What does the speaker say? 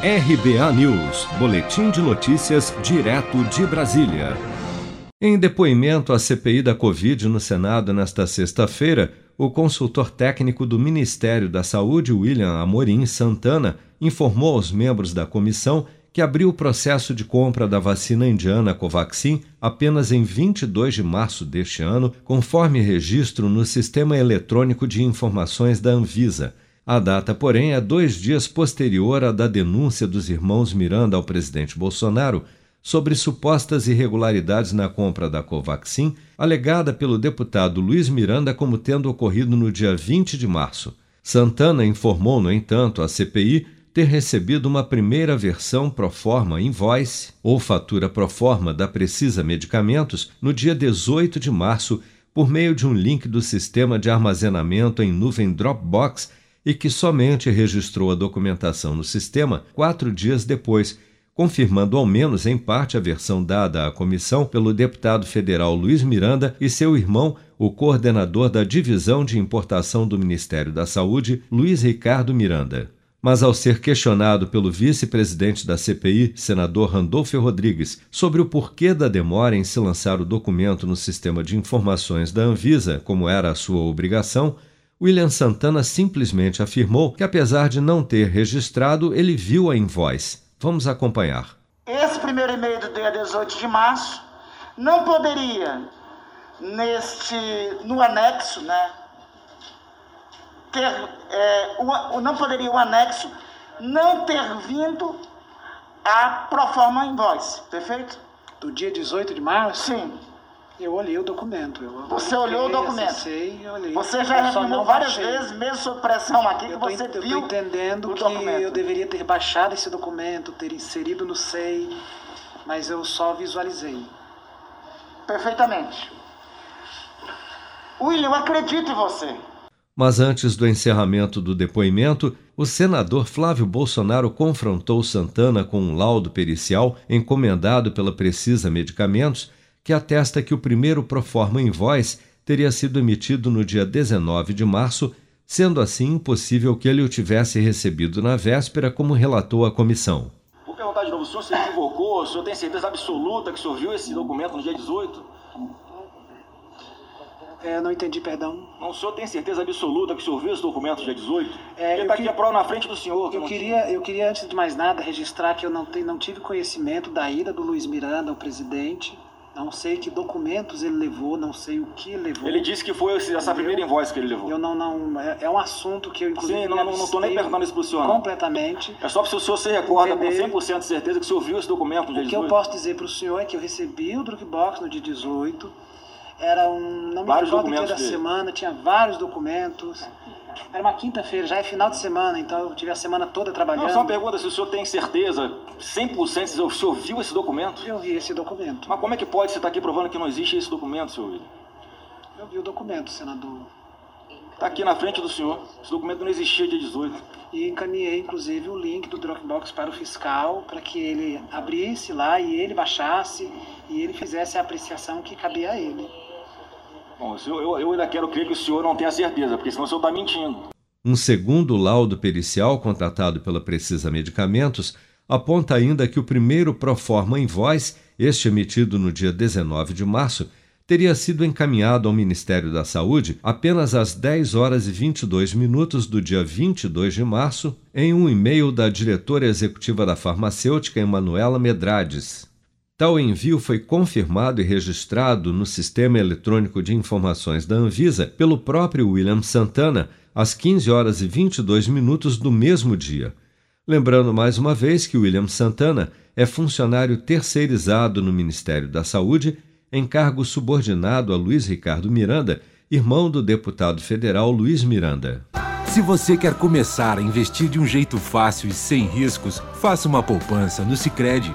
RBA News, Boletim de Notícias, direto de Brasília. Em depoimento à CPI da Covid no Senado nesta sexta-feira, o consultor técnico do Ministério da Saúde, William Amorim Santana, informou aos membros da comissão que abriu o processo de compra da vacina indiana Covaxin apenas em 22 de março deste ano, conforme registro no Sistema Eletrônico de Informações da Anvisa. A data, porém, é dois dias posterior à da denúncia dos irmãos Miranda ao presidente Bolsonaro sobre supostas irregularidades na compra da Covaxin, alegada pelo deputado Luiz Miranda como tendo ocorrido no dia 20 de março. Santana informou, no entanto, à CPI ter recebido uma primeira versão pro forma invoice ou fatura pro forma da Precisa Medicamentos no dia 18 de março por meio de um link do sistema de armazenamento em nuvem Dropbox e que somente registrou a documentação no sistema quatro dias depois, confirmando ao menos em parte a versão dada à comissão pelo deputado federal Luiz Miranda e seu irmão, o coordenador da Divisão de Importação do Ministério da Saúde, Luiz Ricardo Miranda. Mas ao ser questionado pelo vice-presidente da CPI, senador Randolfo Rodrigues, sobre o porquê da demora em se lançar o documento no sistema de informações da Anvisa, como era a sua obrigação, William Santana simplesmente afirmou que, apesar de não ter registrado, ele viu a invoice. Vamos acompanhar. Esse primeiro e-mail do dia 18 de março não poderia, neste, no anexo, né, ter, é, o, não poderia o anexo não ter vindo a proforma invoice, perfeito? Do dia 18 de março? Sim. Eu olhei o documento. Eu você olhou o documento? Acessei, olhei. Você já reafirmou várias baixei. vezes, mesmo sob pressão aqui, eu que você eu viu. Eu estou entendendo que documento. eu deveria ter baixado esse documento, ter inserido no SEI, mas eu só visualizei. Perfeitamente. William, acredito em você. Mas antes do encerramento do depoimento, o senador Flávio Bolsonaro confrontou Santana com um laudo pericial encomendado pela Precisa Medicamentos que atesta que o primeiro proforma invoice teria sido emitido no dia 19 de março, sendo assim impossível que ele o tivesse recebido na véspera, como relatou a comissão. Vou perguntar de novo, o senhor se equivocou? O senhor tem certeza absoluta que o senhor viu esse documento no dia 18? É, não entendi, perdão. Não, o senhor tem certeza absoluta que o senhor viu esse documento no dia 18? É, Ele está que... aqui a prova na frente do senhor. Eu queria, eu queria, antes de mais nada, registrar que eu não, te, não tive conhecimento da ida do Luiz Miranda ao presidente não sei que documentos ele levou, não sei o que levou. Ele disse que foi essa primeira invoice que ele levou. Eu não, não é, é um assunto que eu inclusive Sim, não, não, não tô nem perguntando isso pro senhor. Completamente. É só para o senhor se recorda entender. com 100% de certeza que o senhor viu esse documento O que eu posso dizer para o senhor é que eu recebi o Dropbox no dia 18. Era um, não me recordo dia da dele. semana, tinha vários documentos. Era uma quinta-feira, já é final de semana, então eu tive a semana toda trabalhando. Não, só uma pergunta, se o senhor tem certeza, 100%, se o senhor viu esse documento? Eu vi esse documento. Mas como é que pode você estar aqui provando que não existe esse documento, senhor William? Eu vi o documento, senador. Está aqui na frente do senhor. Esse documento não existia dia 18. E encaminhei, inclusive, o link do Dropbox para o fiscal, para que ele abrisse lá e ele baixasse e ele fizesse a apreciação que cabia a ele. Bom, eu, eu ainda quero crer que o senhor não tenha certeza, porque senão o senhor está mentindo. Um segundo laudo pericial contratado pela Precisa Medicamentos aponta ainda que o primeiro Proforma Invoice, este emitido no dia 19 de março, teria sido encaminhado ao Ministério da Saúde apenas às 10 horas e 22 minutos do dia 22 de março, em um e-mail da diretora executiva da farmacêutica Emanuela Medrades. Tal envio foi confirmado e registrado no Sistema Eletrônico de Informações da Anvisa pelo próprio William Santana às 15 horas e 22 minutos do mesmo dia. Lembrando mais uma vez que William Santana é funcionário terceirizado no Ministério da Saúde, em cargo subordinado a Luiz Ricardo Miranda, irmão do deputado federal Luiz Miranda. Se você quer começar a investir de um jeito fácil e sem riscos, faça uma poupança no Sicredi.